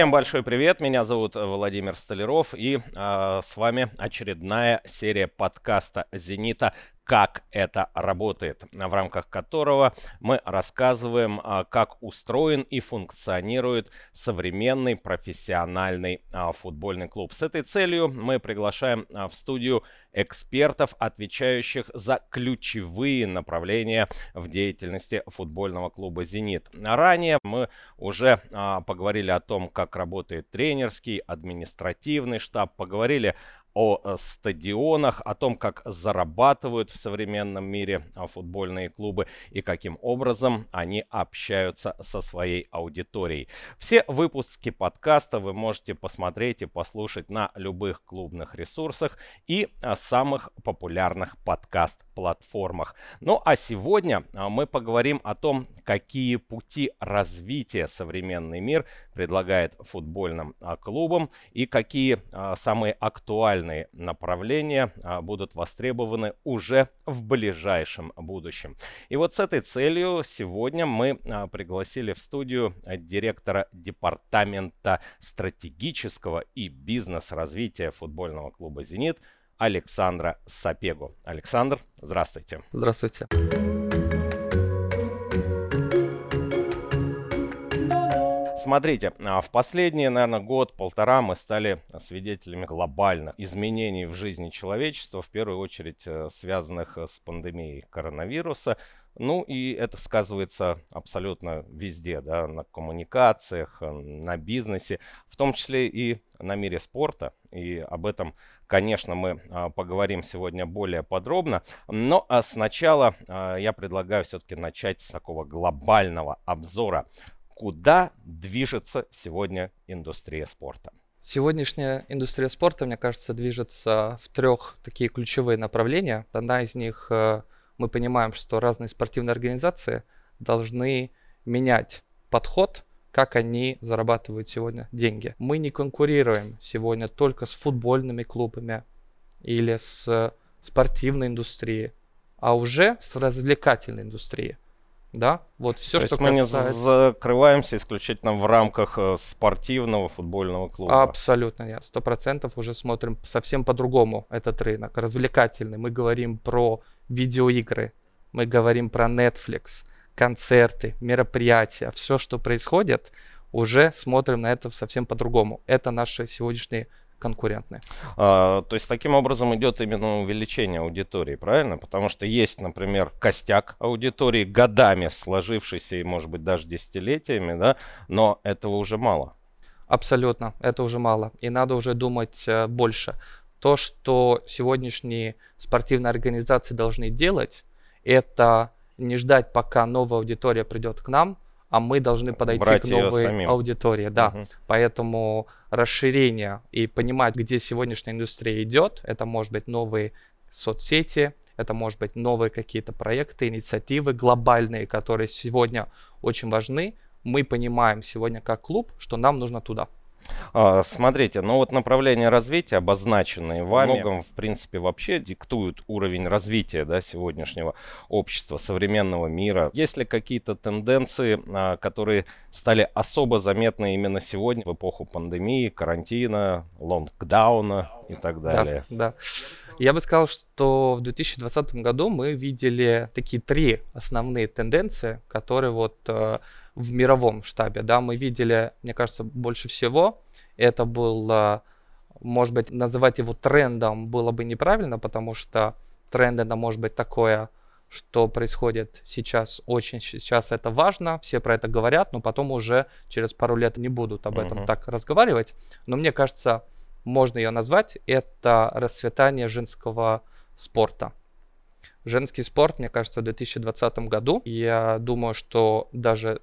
Всем большой привет, меня зовут Владимир Столяров. И э, с вами очередная серия подкаста «Зенита как это работает, в рамках которого мы рассказываем, а, как устроен и функционирует современный профессиональный а, футбольный клуб. С этой целью мы приглашаем а, в студию экспертов, отвечающих за ключевые направления в деятельности футбольного клуба «Зенит». Ранее мы уже поговорили о том, как работает тренерский, административный штаб, поговорили о э, стадионах, о том, как зарабатывают в современном мире а, футбольные клубы и каким образом они общаются со своей аудиторией. Все выпуски подкаста вы можете посмотреть и послушать на любых клубных ресурсах и а, самых популярных подкаст-платформах. Ну а сегодня а, мы поговорим о том, какие пути развития современный мир предлагает футбольным клубам и какие самые актуальные направления а, будут востребованы уже в ближайшем будущем. И вот с этой целью сегодня мы а, пригласили в студию директора департамента стратегического и бизнес-развития футбольного клуба «Зенит» Александра Сапегу. Александр, здравствуйте. Здравствуйте. Смотрите, а, в последние, наверное, год-полтора мы стали свидетелями глобальных изменений в жизни человечества, в первую очередь э, связанных э, с пандемией коронавируса. Ну и это сказывается абсолютно везде, да, на коммуникациях, э, на бизнесе, в том числе и на мире спорта. И об этом, конечно, мы а, поговорим сегодня более подробно. Но а сначала а, я предлагаю все-таки начать с такого глобального обзора куда движется сегодня индустрия спорта? Сегодняшняя индустрия спорта, мне кажется, движется в трех такие ключевые направления. Одна из них, э, мы понимаем, что разные спортивные организации должны менять подход, как они зарабатывают сегодня деньги. Мы не конкурируем сегодня только с футбольными клубами или с спортивной индустрией, а уже с развлекательной индустрией. Да, вот все, То что есть мы касается... не закрываемся исключительно в рамках э, спортивного футбольного клуба. Абсолютно нет. Сто процентов уже смотрим совсем по-другому этот рынок. Развлекательный. Мы говорим про видеоигры, мы говорим про Netflix, концерты, мероприятия. Все, что происходит, уже смотрим на это совсем по-другому. Это наши сегодняшние конкурентны. А, то есть таким образом идет именно увеличение аудитории, правильно? Потому что есть, например, костяк аудитории годами сложившийся и, может быть, даже десятилетиями, да, но этого уже мало. Абсолютно, это уже мало. И надо уже думать э, больше. То, что сегодняшние спортивные организации должны делать, это не ждать, пока новая аудитория придет к нам, а мы должны подойти Брать к новой аудитории. Да. Угу. Поэтому расширение и понимать, где сегодняшняя индустрия идет, это может быть новые соцсети, это может быть новые какие-то проекты, инициативы глобальные, которые сегодня очень важны. Мы понимаем сегодня как клуб, что нам нужно туда. А, смотрите, ну вот направления развития, обозначенные вами, многом, в принципе, вообще диктуют уровень развития да, сегодняшнего общества, современного мира. Есть ли какие-то тенденции, а, которые стали особо заметны именно сегодня, в эпоху пандемии, карантина, лонгдауна и так далее? Да, да. Я бы сказал, что в 2020 году мы видели такие три основные тенденции, которые вот э, в мировом штабе, да, мы видели, мне кажется, больше всего это было, может быть, называть его трендом было бы неправильно, потому что тренд это может быть такое, что происходит сейчас, очень сейчас это важно, все про это говорят, но потом уже через пару лет не будут об этом uh-huh. так разговаривать. Но мне кажется, можно ее назвать, это расцветание женского спорта. Женский спорт, мне кажется, в 2020 году, я думаю, что даже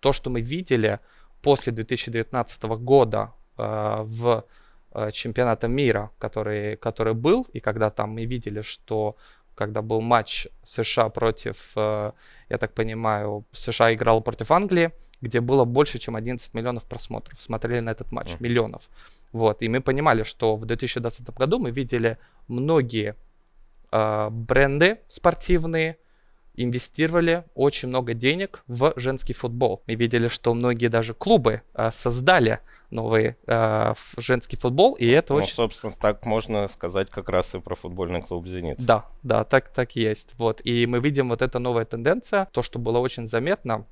то, что мы видели после 2019 года э, в э, чемпионата мира, который, который был, и когда там мы видели, что когда был матч США против, э, я так понимаю, США играл против Англии, где было больше, чем 11 миллионов просмотров. Смотрели на этот матч, mm. миллионов. Вот, и мы понимали, что в 2020 году мы видели многие э, бренды спортивные, инвестировали очень много денег в женский футбол. Мы видели, что многие даже клубы а, создали новый э, женский футбол, и это ну, очень... собственно, так можно сказать как раз и про футбольный клуб «Зенит». Да, да, так, так и есть. Вот, и мы видим вот эта новая тенденция, то, что было очень заметно,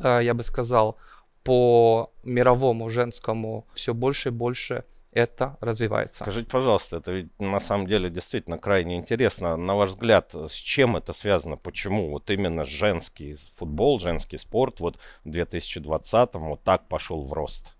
э, я бы сказал, по мировому женскому все больше и больше это развивается. Скажите, пожалуйста, это ведь на самом деле действительно крайне интересно. На ваш взгляд, с чем это связано? Почему вот именно женский футбол, женский спорт вот в 2020-м вот так пошел в рост?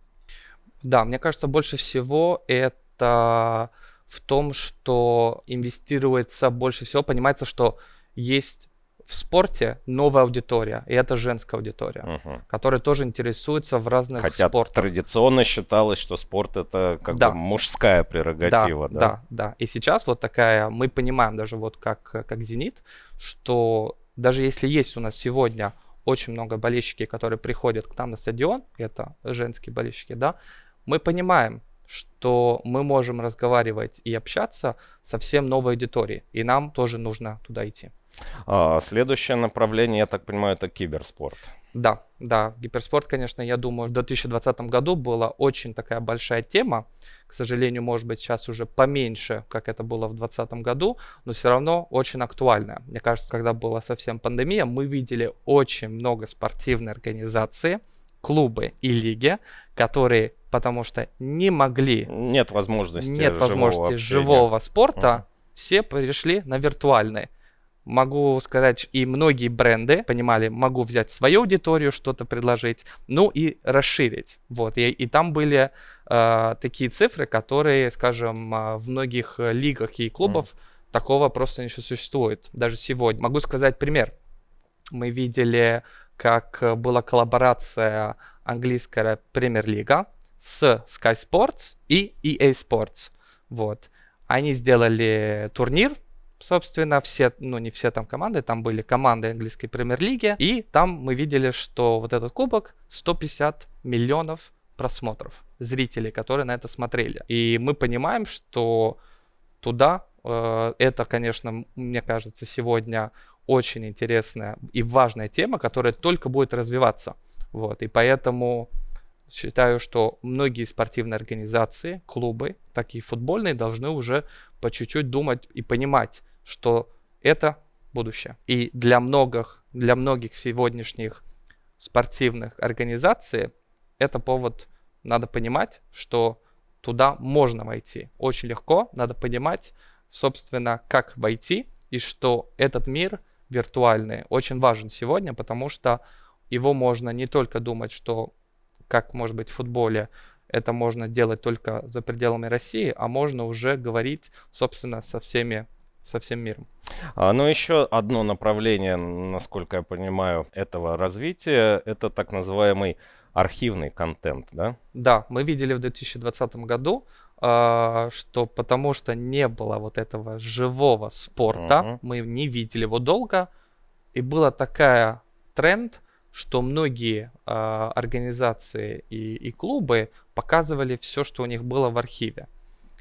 Да, мне кажется, больше всего это в том, что инвестируется больше всего, понимается, что есть в спорте новая аудитория, и это женская аудитория, угу. которая тоже интересуется в разных Хотя спортах. традиционно считалось, что спорт это как да. бы мужская прерогатива. Да, да, да, да. И сейчас вот такая, мы понимаем даже вот как, как «Зенит», что даже если есть у нас сегодня очень много болельщиков, которые приходят к нам на стадион, это женские болельщики, да, мы понимаем, что мы можем разговаривать и общаться совсем новой аудиторией, и нам тоже нужно туда идти. А, следующее направление, я так понимаю, это киберспорт. Да, да, гиперспорт, конечно, я думаю, в 2020 году была очень такая большая тема. К сожалению, может быть, сейчас уже поменьше, как это было в 2020 году, но все равно очень актуальная. Мне кажется, когда была совсем пандемия, мы видели очень много спортивной организации, клубы и лиги, которые, потому что не могли... Нет возможности Нет возможности живого, живого спорта, uh-huh. все перешли на виртуальный могу сказать, и многие бренды понимали, могу взять свою аудиторию, что-то предложить, ну и расширить. Вот, и, и там были э, такие цифры, которые, скажем, а, в многих лигах и клубов mm. такого просто не существует, даже сегодня. Могу сказать пример. Мы видели, как была коллаборация английская премьер-лига с Sky Sports и EA Sports. Вот. Они сделали турнир, собственно, все, ну не все там команды, там были команды английской премьер-лиги, и там мы видели, что вот этот кубок 150 миллионов просмотров, зрителей, которые на это смотрели. И мы понимаем, что туда э, это, конечно, мне кажется, сегодня очень интересная и важная тема, которая только будет развиваться. Вот, и поэтому считаю, что многие спортивные организации, клубы, такие футбольные, должны уже по чуть-чуть думать и понимать, что это будущее. И для многих, для многих сегодняшних спортивных организаций это повод, надо понимать, что туда можно войти. Очень легко, надо понимать, собственно, как войти, и что этот мир виртуальный очень важен сегодня, потому что его можно не только думать, что как может быть в футболе это можно делать только за пределами России, а можно уже говорить, собственно, со всеми со всем миром. А, ну, еще одно направление, насколько я понимаю, этого развития, это так называемый архивный контент, да? Да, мы видели в 2020 году, э, что потому что не было вот этого живого спорта, uh-huh. мы не видели его долго, и была такая тренд, что многие э, организации и, и клубы показывали все, что у них было в архиве.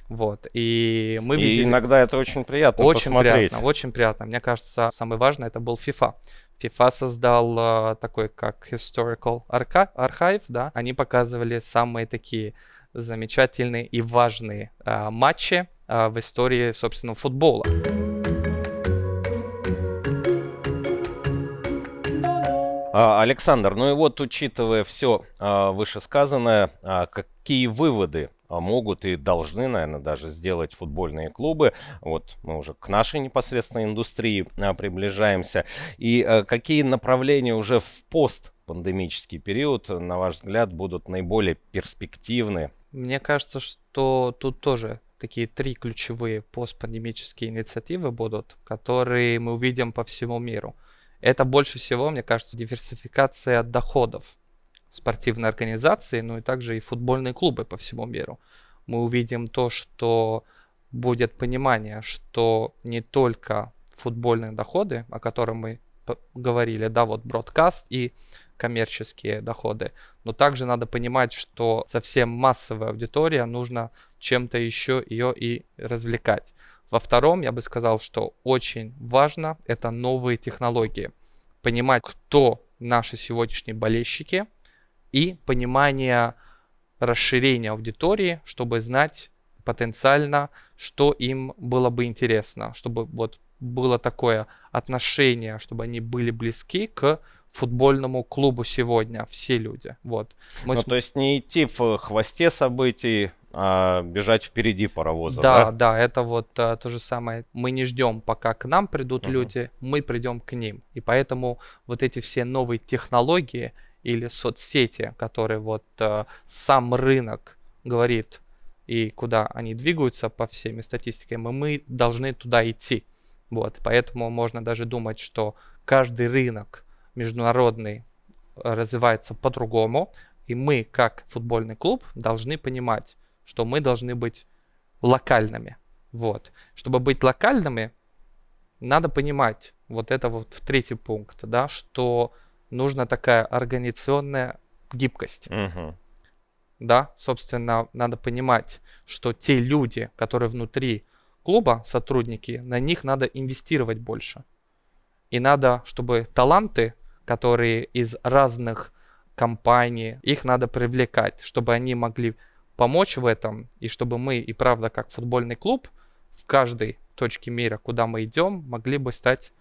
Вот, и мы и иногда это очень приятно очень посмотреть. приятно, очень приятно. Мне кажется, самое важное это был FIFA. FIFA создал uh, такой как historical archive, да. Они показывали самые такие замечательные и важные uh, матчи uh, в истории, собственно, футбола. Александр, ну и вот учитывая все а, вышесказанное, а, какие выводы могут и должны, наверное, даже сделать футбольные клубы. Вот мы уже к нашей непосредственной индустрии приближаемся. И какие направления уже в постпандемический период, на ваш взгляд, будут наиболее перспективны? Мне кажется, что тут тоже такие три ключевые постпандемические инициативы будут, которые мы увидим по всему миру. Это больше всего, мне кажется, диверсификация доходов спортивной организации, ну и также и футбольные клубы по всему миру. Мы увидим то, что будет понимание, что не только футбольные доходы, о которых мы говорили, да, вот бродкаст и коммерческие доходы, но также надо понимать, что совсем массовая аудитория нужно чем-то еще ее и развлекать. Во втором, я бы сказал, что очень важно это новые технологии. Понимать, кто наши сегодняшние болельщики и понимание расширения аудитории, чтобы знать потенциально, что им было бы интересно, чтобы вот было такое отношение, чтобы они были близки к футбольному клубу сегодня, все люди. Вот. Мы ну, с... то есть не идти в хвосте событий, а бежать впереди паровоза. Да, да, да, это вот а, то же самое. Мы не ждем, пока к нам придут uh-huh. люди, мы придем к ним. И поэтому вот эти все новые технологии или соцсети, которые вот а, сам рынок говорит и куда они двигаются по всеми статистикам, и мы должны туда идти. Вот, поэтому можно даже думать, что каждый рынок международный э, развивается по-другому, и мы, как футбольный клуб, должны понимать, что мы должны быть локальными. Вот. Чтобы быть локальными, надо понимать, вот это вот в третий пункт, да, что нужна такая организационная гибкость. Угу. Да, собственно, надо понимать, что те люди, которые внутри клуба, сотрудники, на них надо инвестировать больше. И надо, чтобы таланты, которые из разных компаний, их надо привлекать, чтобы они могли помочь в этом, и чтобы мы, и правда, как футбольный клуб, в каждой точке мира, куда мы идем, могли бы стать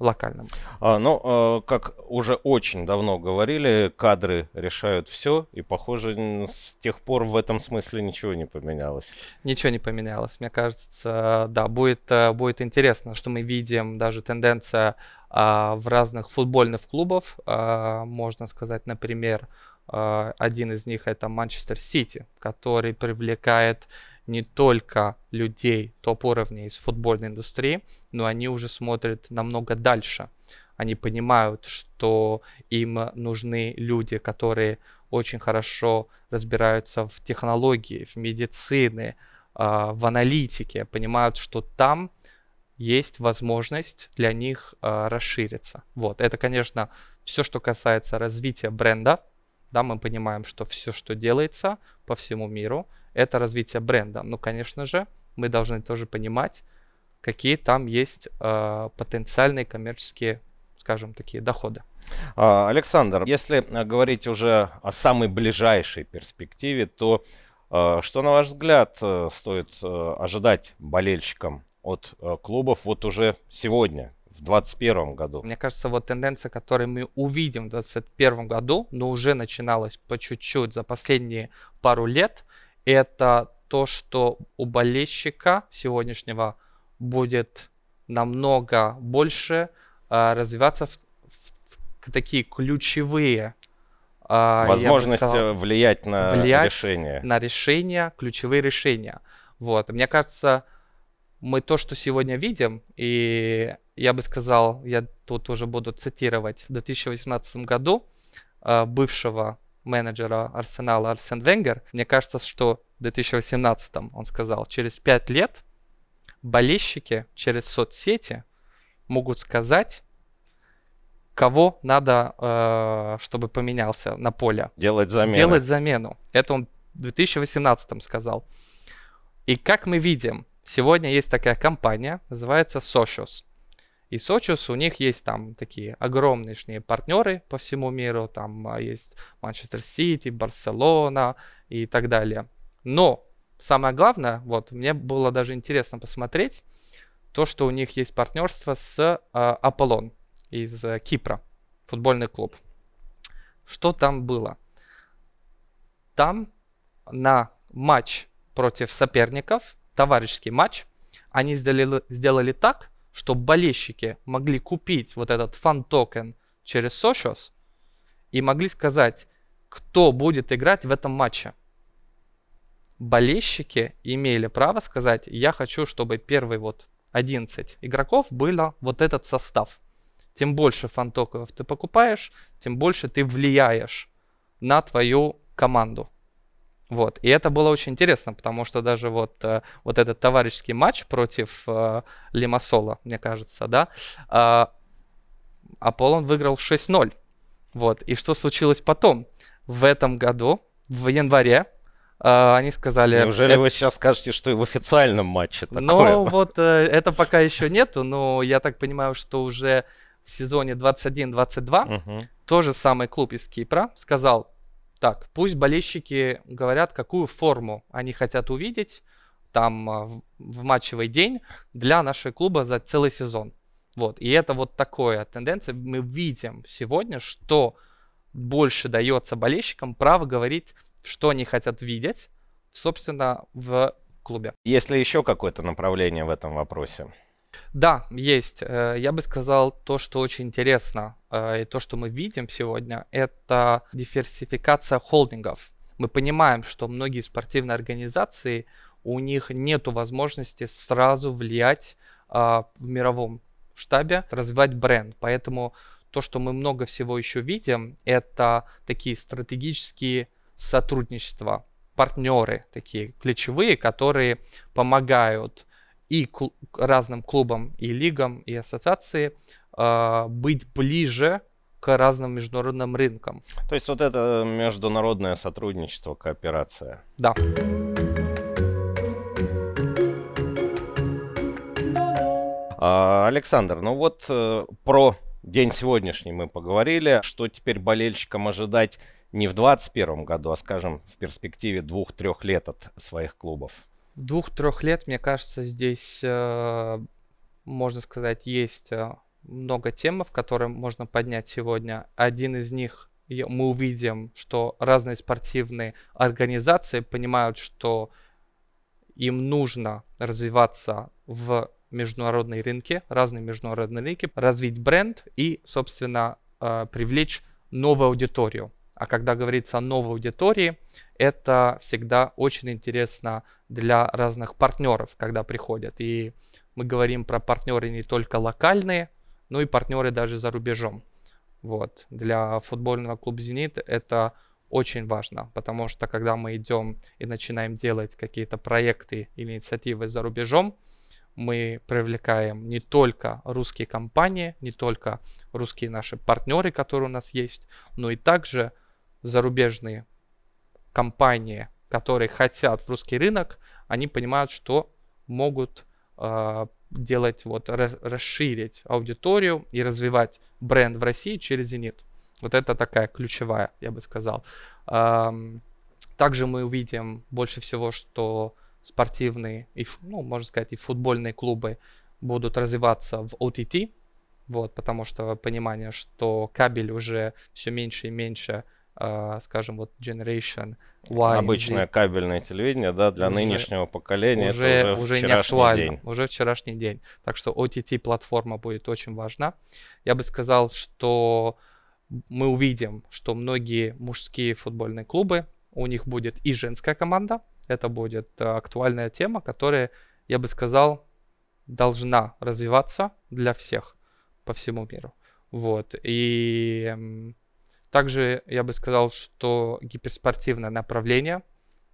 локальным. А, ну, э, как уже очень давно говорили, кадры решают все, и, похоже, с тех пор в этом смысле ничего не поменялось. Ничего не поменялось. Мне кажется, да, будет, э, будет интересно, что мы видим даже тенденция а, в разных футбольных клубов. А, можно сказать, например, один из них это Манчестер Сити, который привлекает не только людей топ-уровня из футбольной индустрии, но они уже смотрят намного дальше. Они понимают, что им нужны люди, которые очень хорошо разбираются в технологии, в медицине, а, в аналитике, понимают, что там есть возможность для них а, расшириться. Вот, это, конечно, все, что касается развития бренда, да, мы понимаем, что все, что делается по всему миру, это развитие бренда. Ну, конечно же, мы должны тоже понимать, какие там есть э, потенциальные коммерческие, скажем, такие доходы. А, Александр, если говорить уже о самой ближайшей перспективе, то э, что, на ваш взгляд, э, стоит э, ожидать болельщикам от э, клубов вот уже сегодня, в 2021 году. Мне кажется, вот тенденция, которую мы увидим в 2021 году, но уже начиналась по чуть-чуть за последние пару лет, это то, что у болельщика сегодняшнего будет намного больше э, развиваться в, в, в такие ключевые э, возможность сказал, влиять на влиять решение. На решения, ключевые решения. Вот. Мне кажется, мы то, что сегодня видим, и я бы сказал, я тут уже буду цитировать, в 2018 году э, бывшего менеджера Арсенала Арсен Венгер, мне кажется, что в 2018 он сказал, через 5 лет болельщики через соцсети могут сказать, кого надо, э, чтобы поменялся на поле. Делать замену. Делать замену. Это он в 2018 сказал. И как мы видим, Сегодня есть такая компания, называется Socios. И Socios, у них есть там такие огромные партнеры по всему миру, там а, есть Манчестер Сити, Барселона и так далее. Но самое главное, вот мне было даже интересно посмотреть, то, что у них есть партнерство с э, Аполлон из э, Кипра, футбольный клуб. Что там было? Там на матч против соперников товарищеский матч, они сделали, сделали так, что болельщики могли купить вот этот фан-токен через Socios и могли сказать, кто будет играть в этом матче. Болельщики имели право сказать, я хочу, чтобы первый вот 11 игроков было вот этот состав. Тем больше фантоков ты покупаешь, тем больше ты влияешь на твою команду. Вот. И это было очень интересно, потому что даже вот, э, вот этот товарищеский матч против э, Лимассола, мне кажется, да, э, Аполлон выиграл 6-0. Вот. И что случилось потом? В этом году, в январе, А, они сказали... Неужели это... вы сейчас скажете, что и в официальном матче такое? Ну, вот э, это пока еще нету, но я так понимаю, что уже в сезоне 21-22 угу. тот же самый клуб из Кипра сказал, так, пусть болельщики говорят, какую форму они хотят увидеть там а, в, матчевый день для нашего клуба за целый сезон. Вот, и это вот такая тенденция. Мы видим сегодня, что больше дается болельщикам право говорить, что они хотят видеть, собственно, в клубе. Есть ли еще какое-то направление в этом вопросе? Да, есть. Э, я бы сказал, то, что очень интересно, э, и то, что мы видим сегодня, это диверсификация холдингов. Мы понимаем, что многие спортивные организации, у них нет возможности сразу влиять а, в мировом штабе, развивать бренд. Поэтому то, что мы много всего еще видим, это такие стратегические сотрудничества, партнеры такие ключевые, которые помогают и кл- разным клубам, и лигам, и ассоциации э, быть ближе к разным международным рынкам. То есть вот это международное сотрудничество, кооперация. Да. А, Александр, ну вот э, про день сегодняшний мы поговорили. Что теперь болельщикам ожидать не в 2021 году, а, скажем, в перспективе двух-трех лет от своих клубов? Двух-трех лет, мне кажется, здесь, э, можно сказать, есть э, много тем, которые можно поднять сегодня. Один из них мы увидим, что разные спортивные организации понимают, что им нужно развиваться в международные рынки, разные международные рынки, развить бренд и, собственно, э, привлечь новую аудиторию. А когда говорится о новой аудитории, это всегда очень интересно для разных партнеров, когда приходят. И мы говорим про партнеры не только локальные, но и партнеры даже за рубежом. Вот. Для футбольного клуба «Зенит» это очень важно, потому что когда мы идем и начинаем делать какие-то проекты или инициативы за рубежом, мы привлекаем не только русские компании, не только русские наши партнеры, которые у нас есть, но и также зарубежные компании, которые хотят в русский рынок, они понимают, что могут э, делать, вот, расширить аудиторию и развивать бренд в России через Зенит. Вот это такая ключевая, я бы сказал. Эм, также мы увидим больше всего, что спортивные, и, ну, можно сказать, и футбольные клубы будут развиваться в OTT, вот, потому что понимание, что кабель уже все меньше и меньше скажем, вот Generation Y. Обычное Z. кабельное телевидение, да, для уже, нынешнего поколения уже, это уже, уже не актуально, день. уже вчерашний день. Так что OTT-платформа будет очень важна. Я бы сказал, что мы увидим, что многие мужские футбольные клубы, у них будет и женская команда, это будет э, актуальная тема, которая, я бы сказал, должна развиваться для всех по всему миру. Вот. И также я бы сказал, что гиперспортивное направление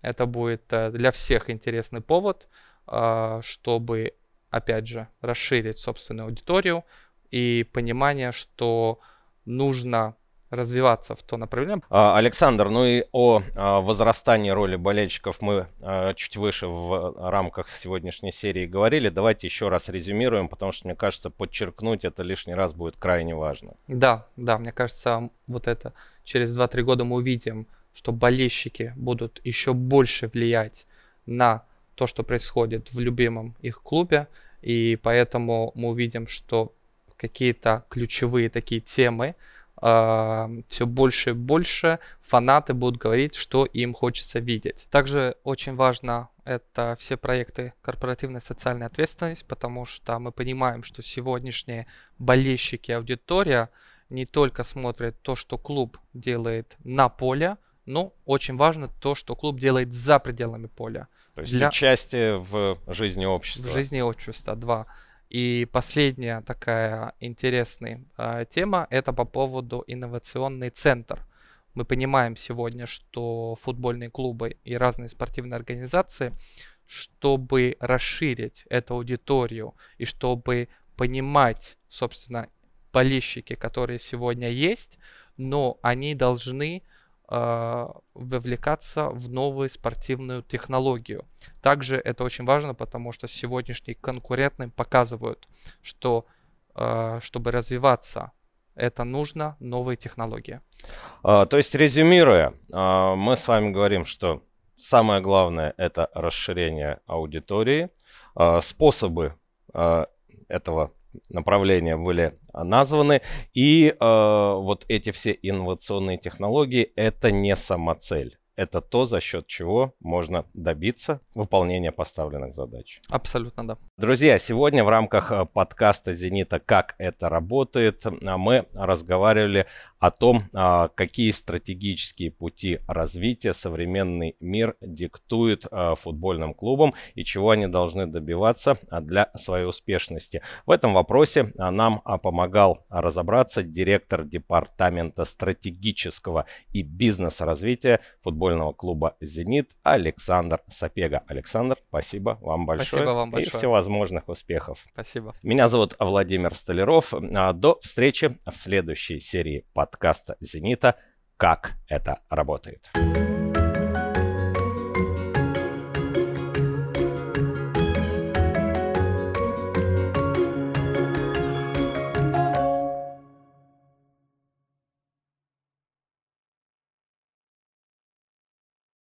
это будет э, для всех интересный повод, а, чтобы, опять же, расширить собственную аудиторию и понимание, что нужно развиваться в то направление. А, Александр, ну и о а, возрастании роли болельщиков мы а, чуть выше в рамках сегодняшней серии говорили. Давайте еще раз резюмируем, потому что, мне кажется, подчеркнуть это лишний раз будет крайне важно. Да, да, мне кажется, вот это через 2-3 года мы увидим, что болельщики будут еще больше влиять на то, что происходит в любимом их клубе, и поэтому мы увидим, что какие-то ключевые такие темы, э, все больше и больше фанаты будут говорить, что им хочется видеть. Также очень важно это все проекты корпоративной социальной ответственности, потому что мы понимаем, что сегодняшние болельщики, аудитория не только смотрят то, что клуб делает на поле, но очень важно то, что клуб делает за пределами поля. То есть для... участие в жизни общества. В жизни общества, два. И последняя такая интересная э, тема это по поводу инновационный центр. Мы понимаем сегодня, что футбольные клубы и разные спортивные организации, чтобы расширить эту аудиторию и чтобы понимать, собственно, болельщики, которые сегодня есть, но они должны э, вовлекаться в новую спортивную технологию. Также это очень важно, потому что сегодняшние конкурентные показывают, что э, чтобы развиваться, это нужно новые технологии. А, то есть, резюмируя, а, мы с вами говорим, что самое главное это расширение аудитории. А, способы а, этого направления были названы. И э, вот эти все инновационные технологии это не самоцель это то, за счет чего можно добиться выполнения поставленных задач. Абсолютно, да. Друзья, сегодня в рамках э, подкаста «Зенита. Как это работает» а, мы разговаривали о том, а, какие стратегические пути развития современный мир диктует а, футбольным клубам и чего они должны добиваться для своей успешности. В этом вопросе нам помогал разобраться директор департамента стратегического и бизнес-развития футбольного футбольного клуба «Зенит» Александр Сапега. Александр, спасибо вам большое. Спасибо вам большое. И всевозможных успехов. Спасибо. Меня зовут Владимир Столяров. А, до встречи в следующей серии подкаста «Зенита. Как это работает».